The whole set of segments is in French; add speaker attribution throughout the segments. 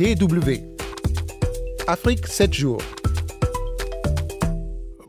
Speaker 1: DW. Afrique 7 jours.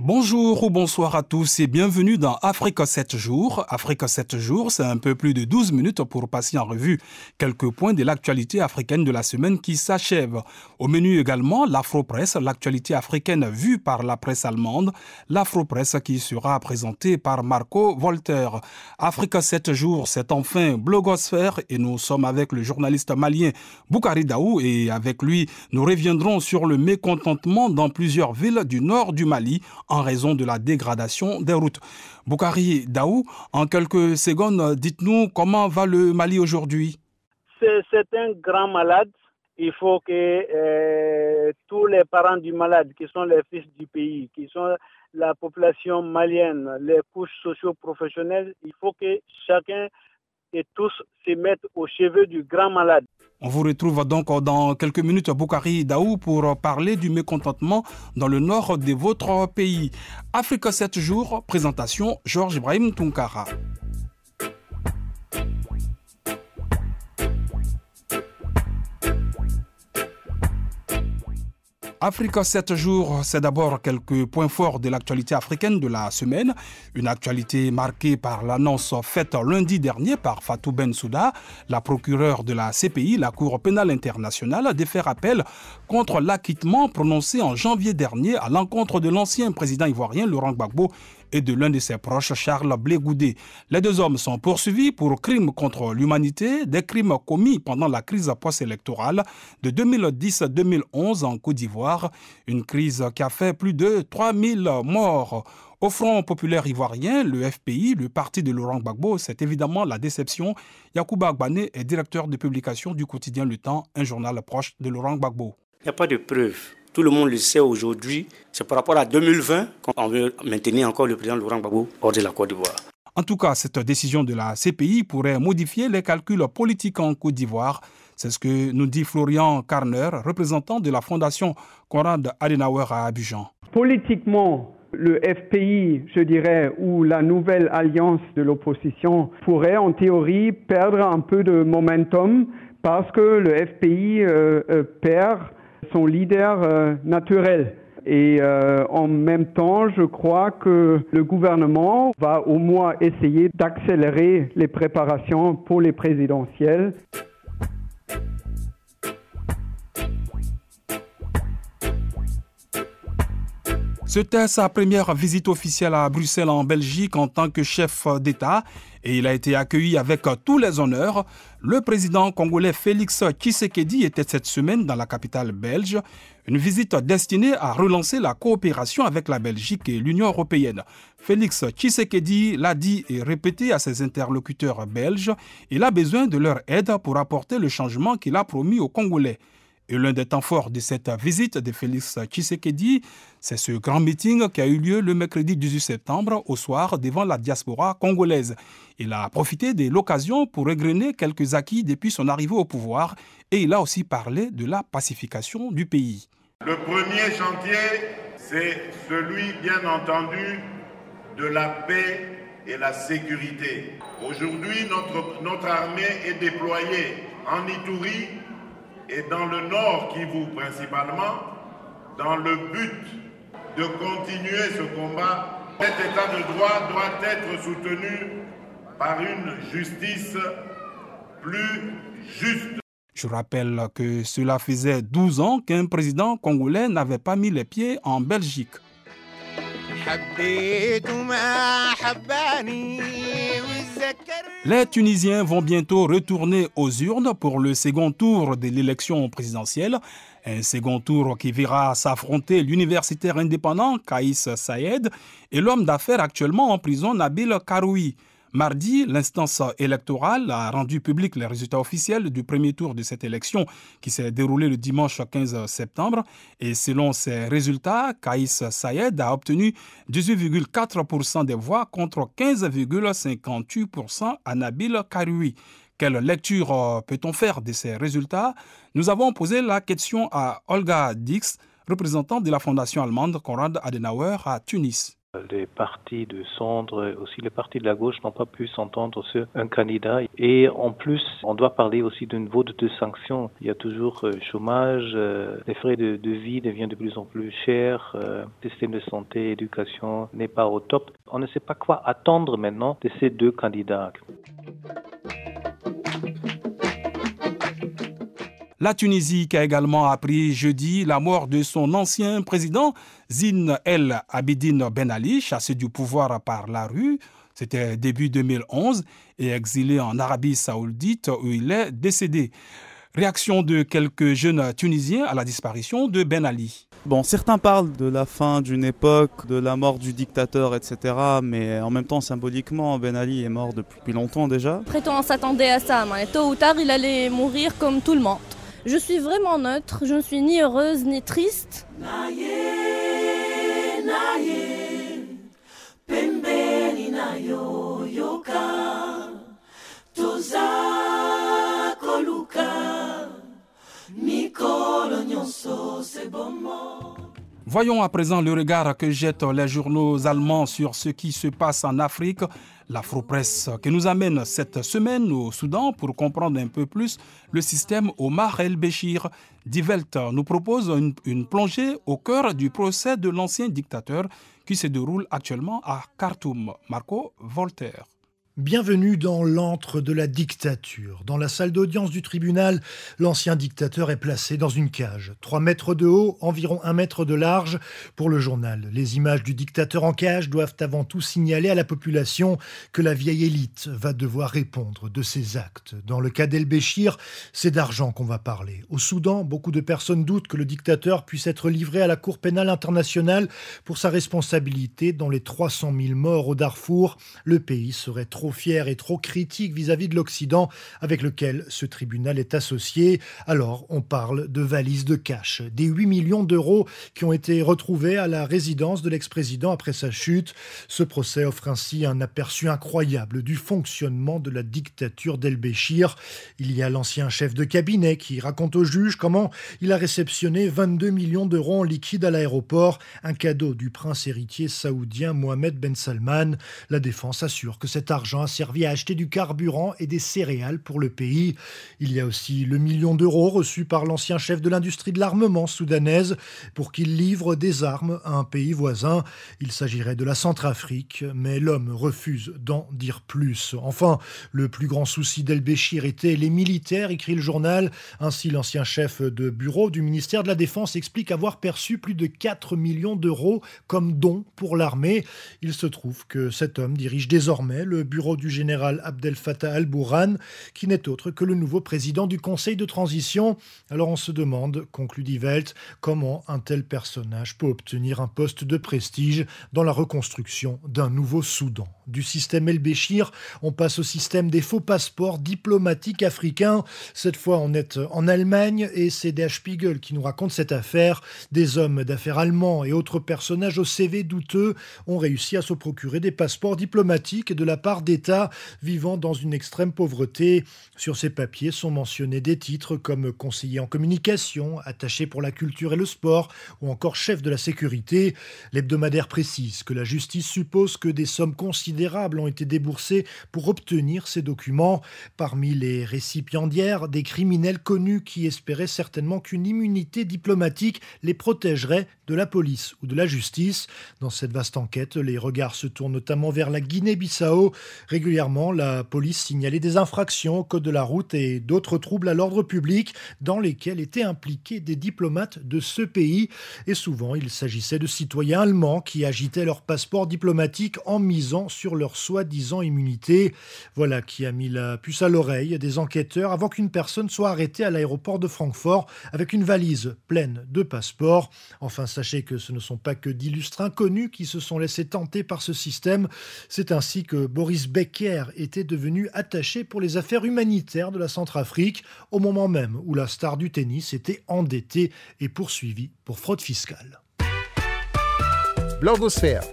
Speaker 2: Bonjour ou bonsoir à tous et bienvenue dans Afrique 7 jours. Afrique 7 jours, c'est un peu plus de 12 minutes pour passer en revue quelques points de l'actualité africaine de la semaine qui s'achève. Au menu également, l'Afro-Presse, l'actualité africaine vue par la presse allemande, l'Afro-Presse qui sera présentée par Marco Volter. Afrique 7 jours, c'est enfin blogosphère et nous sommes avec le journaliste malien Boukari Daou et avec lui, nous reviendrons sur le mécontentement dans plusieurs villes du nord du Mali en raison de la dégradation des routes. Boukari Daou, en quelques secondes, dites-nous comment va le Mali aujourd'hui
Speaker 3: C'est un grand malade. Il faut que euh, tous les parents du malade, qui sont les fils du pays, qui sont la population malienne, les couches socio-professionnelles, il faut que chacun et tous se mettent aux cheveux du grand malade.
Speaker 2: On vous retrouve donc dans quelques minutes à Boukari Daou pour parler du mécontentement dans le nord de votre pays. Afrique 7 jours, présentation Georges Ibrahim Tunkara. Afrique 7 jours, c'est d'abord quelques points forts de l'actualité africaine de la semaine. Une actualité marquée par l'annonce faite lundi dernier par Fatou Bensouda, la procureure de la CPI, la Cour pénale internationale, de faire appel contre l'acquittement prononcé en janvier dernier à l'encontre de l'ancien président ivoirien Laurent Gbagbo et de l'un de ses proches, Charles Blégoudé. Les deux hommes sont poursuivis pour crimes contre l'humanité, des crimes commis pendant la crise post-électorale de 2010-2011 en Côte d'Ivoire, une crise qui a fait plus de 3000 morts. Au Front populaire ivoirien, le FPI, le parti de Laurent Gbagbo, c'est évidemment la déception. Yacouba Agbane est directeur de publication du quotidien Le Temps, un journal proche de Laurent Gbagbo.
Speaker 4: Il n'y a pas de preuves tout le monde le sait aujourd'hui, c'est par rapport à 2020 qu'on veut maintenir encore le président Laurent Gbagbo hors de la Côte d'Ivoire.
Speaker 2: En tout cas, cette décision de la CPI pourrait modifier les calculs politiques en Côte d'Ivoire. C'est ce que nous dit Florian Carner, représentant de la Fondation Konrad Adenauer à Abidjan.
Speaker 5: Politiquement, le FPI, je dirais, ou la nouvelle alliance de l'opposition pourrait en théorie perdre un peu de momentum parce que le FPI euh, euh, perd son leader euh, naturel. Et euh, en même temps, je crois que le gouvernement va au moins essayer d'accélérer les préparations pour les présidentielles.
Speaker 2: C'était sa première visite officielle à Bruxelles en Belgique en tant que chef d'État et il a été accueilli avec tous les honneurs. Le président congolais Félix Tshisekedi était cette semaine dans la capitale belge, une visite destinée à relancer la coopération avec la Belgique et l'Union européenne. Félix Tshisekedi l'a dit et répété à ses interlocuteurs belges, il a besoin de leur aide pour apporter le changement qu'il a promis aux Congolais. Et l'un des temps forts de cette visite de Félix Tshisekedi, c'est ce grand meeting qui a eu lieu le mercredi 18 septembre au soir devant la diaspora congolaise. Il a profité de l'occasion pour égrener quelques acquis depuis son arrivée au pouvoir et il a aussi parlé de la pacification du pays.
Speaker 6: Le premier chantier, c'est celui, bien entendu, de la paix et la sécurité. Aujourd'hui, notre, notre armée est déployée en Ituri et dans le nord Kivu principalement, dans le but de continuer ce combat, cet état de droit doit être soutenu par une justice plus juste.
Speaker 2: Je rappelle que cela faisait 12 ans qu'un président congolais n'avait pas mis les pieds en Belgique. Les Tunisiens vont bientôt retourner aux urnes pour le second tour de l'élection présidentielle. Un second tour qui verra s'affronter l'universitaire indépendant Kaïs Saïed et l'homme d'affaires actuellement en prison Nabil Karoui. Mardi, l'instance électorale a rendu public les résultats officiels du premier tour de cette élection qui s'est déroulée le dimanche 15 septembre. Et selon ces résultats, Kaïs Sayed a obtenu 18,4% des voix contre 15,58% à Nabil Karoui. Quelle lecture peut-on faire de ces résultats? Nous avons posé la question à Olga Dix, représentante de la fondation allemande Konrad Adenauer à Tunis.
Speaker 7: Les partis de centre, aussi les partis de la gauche n'ont pas pu s'entendre sur un candidat. Et en plus, on doit parler aussi d'une vote de sanctions. Il y a toujours euh, chômage, euh, les frais de, vie deviennent de plus en plus chers, euh, le système de santé, éducation n'est pas au top. On ne sait pas quoi attendre maintenant de ces deux candidats.
Speaker 2: La Tunisie qui a également appris jeudi la mort de son ancien président Zine El Abidine Ben Ali, chassé du pouvoir par la rue. C'était début 2011 et exilé en Arabie saoudite où il est décédé. Réaction de quelques jeunes Tunisiens à la disparition de Ben Ali.
Speaker 8: Bon, certains parlent de la fin d'une époque, de la mort du dictateur, etc. Mais en même temps, symboliquement, Ben Ali est mort depuis longtemps déjà.
Speaker 9: Après on s'attendait à ça. Mais tôt ou tard, il allait mourir comme tout le monde. Je suis vraiment neutre, je ne suis ni heureuse ni triste.
Speaker 2: Voyons à présent le regard que jettent les journaux allemands sur ce qui se passe en Afrique. L'Afro-Presse qui nous amène cette semaine au Soudan pour comprendre un peu plus le système Omar el-Béchir. Die Welt nous propose une, une plongée au cœur du procès de l'ancien dictateur qui se déroule actuellement à Khartoum. Marco Voltaire.
Speaker 10: Bienvenue dans l'antre de la dictature. Dans la salle d'audience du tribunal, l'ancien dictateur est placé dans une cage. 3 mètres de haut, environ 1 mètre de large pour le journal. Les images du dictateur en cage doivent avant tout signaler à la population que la vieille élite va devoir répondre de ses actes. Dans le cas d'El-Béchir, c'est d'argent qu'on va parler. Au Soudan, beaucoup de personnes doutent que le dictateur puisse être livré à la Cour pénale internationale pour sa responsabilité dans les 300 000 morts au Darfour. Le pays serait trop trop fier et trop critique vis-à-vis de l'Occident avec lequel ce tribunal est associé. Alors on parle de valises de cash, des 8 millions d'euros qui ont été retrouvés à la résidence de l'ex-président après sa chute. Ce procès offre ainsi un aperçu incroyable du fonctionnement de la dictature d'El-Béchir. Il y a l'ancien chef de cabinet qui raconte au juge comment il a réceptionné 22 millions d'euros en liquide à l'aéroport, un cadeau du prince héritier saoudien Mohamed Ben Salman. La défense assure que cet argent a servi à acheter du carburant et des céréales pour le pays. Il y a aussi le million d'euros reçu par l'ancien chef de l'industrie de l'armement soudanaise pour qu'il livre des armes à un pays voisin. Il s'agirait de la Centrafrique, mais l'homme refuse d'en dire plus. Enfin, le plus grand souci d'El-Béchir était les militaires, écrit le journal. Ainsi, l'ancien chef de bureau du ministère de la Défense explique avoir perçu plus de 4 millions d'euros comme don pour l'armée. Il se trouve que cet homme dirige désormais le bureau du général Abdel Fattah al-Bourhan, qui n'est autre que le nouveau président du Conseil de transition. Alors on se demande, conclut Die comment un tel personnage peut obtenir un poste de prestige dans la reconstruction d'un nouveau Soudan. Du système El-Béchir, on passe au système des faux passeports diplomatiques africains. Cette fois, on est en Allemagne et c'est Der Spiegel qui nous raconte cette affaire. Des hommes d'affaires allemands et autres personnages au CV douteux ont réussi à se procurer des passeports diplomatiques de la part des vivant dans une extrême pauvreté. Sur ces papiers sont mentionnés des titres comme conseiller en communication, attaché pour la culture et le sport, ou encore chef de la sécurité. L'hebdomadaire précise que la justice suppose que des sommes considérables ont été déboursées pour obtenir ces documents. Parmi les récipiendaires, des criminels connus qui espéraient certainement qu'une immunité diplomatique les protégerait de la police ou de la justice. Dans cette vaste enquête, les regards se tournent notamment vers la Guinée-Bissau. Régulièrement, la police signalait des infractions au code de la route et d'autres troubles à l'ordre public dans lesquels étaient impliqués des diplomates de ce pays. Et souvent, il s'agissait de citoyens allemands qui agitaient leur passeport diplomatique en misant sur leur soi-disant immunité. Voilà qui a mis la puce à l'oreille des enquêteurs avant qu'une personne soit arrêtée à l'aéroport de Francfort avec une valise pleine de passeports. Enfin, sachez que ce ne sont pas que d'illustres inconnus qui se sont laissés tenter par ce système. C'est ainsi que Boris Becker était devenu attaché pour les affaires humanitaires de la Centrafrique au moment même où la star du tennis était endettée et poursuivie pour fraude fiscale.
Speaker 1: Blogosphère.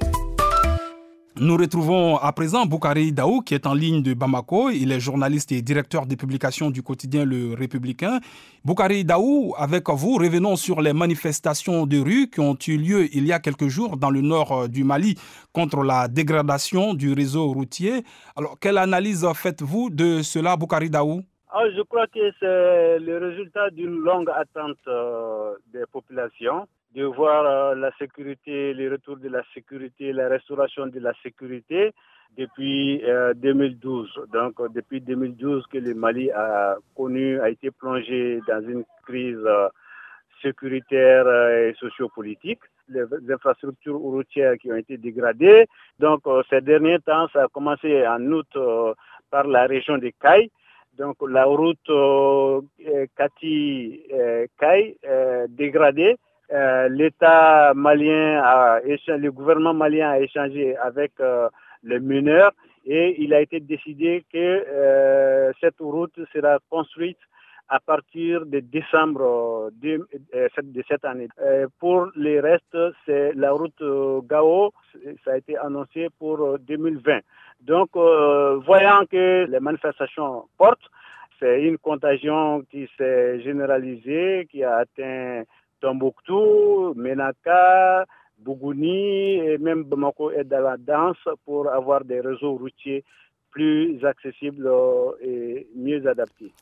Speaker 2: Nous retrouvons à présent Boukari Daou qui est en ligne de Bamako. Il est journaliste et directeur des publications du quotidien Le Républicain. Boukari Daou, avec vous, revenons sur les manifestations de rue qui ont eu lieu il y a quelques jours dans le nord euh, du Mali contre la dégradation du réseau routier. Alors, quelle analyse faites-vous de cela, Boukari Daou?
Speaker 3: Ah, Je crois que c'est le résultat d'une longue attente euh, des populations de voir euh, la sécurité, le retour de la sécurité, la restauration de la sécurité depuis 2012. Euh, Donc depuis 2012 que le Mali a connu, a été plongé dans une crise euh, sécuritaire et sociopolitique. Les infrastructures routières qui ont été dégradées. Donc ces derniers temps, ça a commencé en août par la région de Caille. Donc la route Kati-Caille dégradée euh, l'État malien, a le gouvernement malien a échangé avec euh, les mineurs et il a été décidé que euh, cette route sera construite à partir de décembre de, cette année. pour les restes, c'est la route Gao, ça a été annoncé pour 2020. Donc, voyant que les manifestations portent, c'est une contagion qui s'est généralisée, qui a atteint Tombouctou, Menaka, Bougouni et même Bamako est dans la danse pour avoir des réseaux routiers plus accessibles et mieux adaptés.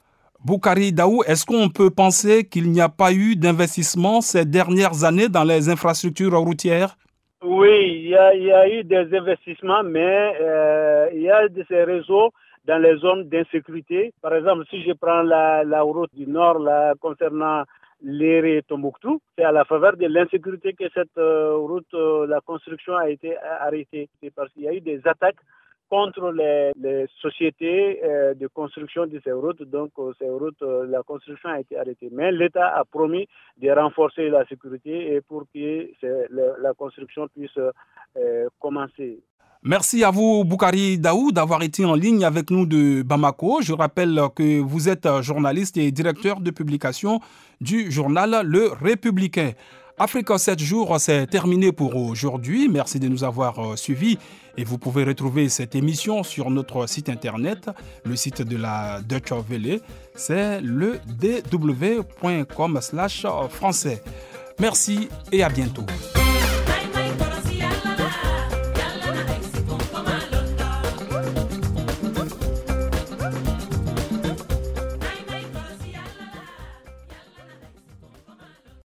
Speaker 2: Boukari Daou, est-ce qu'on peut penser qu'il n'y a pas eu d'investissement ces dernières années dans les infrastructures routières?
Speaker 3: Oui, il y, a, eu des investissements, mais euh, il y a de ces réseaux dans les zones d'insécurité. Par exemple, si je prends la, la route du nord là, concernant l'Éré Tombouctou. C'est à la faveur de l'insécurité que cette euh, route, euh, la construction a été arrêtée. C'est parce qu'il y a eu des attaques contre les, sociétés euh, de construction de ces routes. Donc, ces routes, la construction a été arrêtée. Mais l'État a promis de renforcer la sécurité et pour que la construction puisse commencer.
Speaker 2: Merci à vous, Boukari Daou, d'avoir été en ligne avec nous de Bamako. Je rappelle que vous êtes journaliste et directeur de publication du journal Le Républicain. Africa 7 jours, c'est terminé pour aujourd'hui. Merci de nous avoir euh, suivis et vous pouvez retrouver cette émission sur notre site internet, le site de la Deutsche Welle. C'est le dw.com/français. Merci et à bientôt.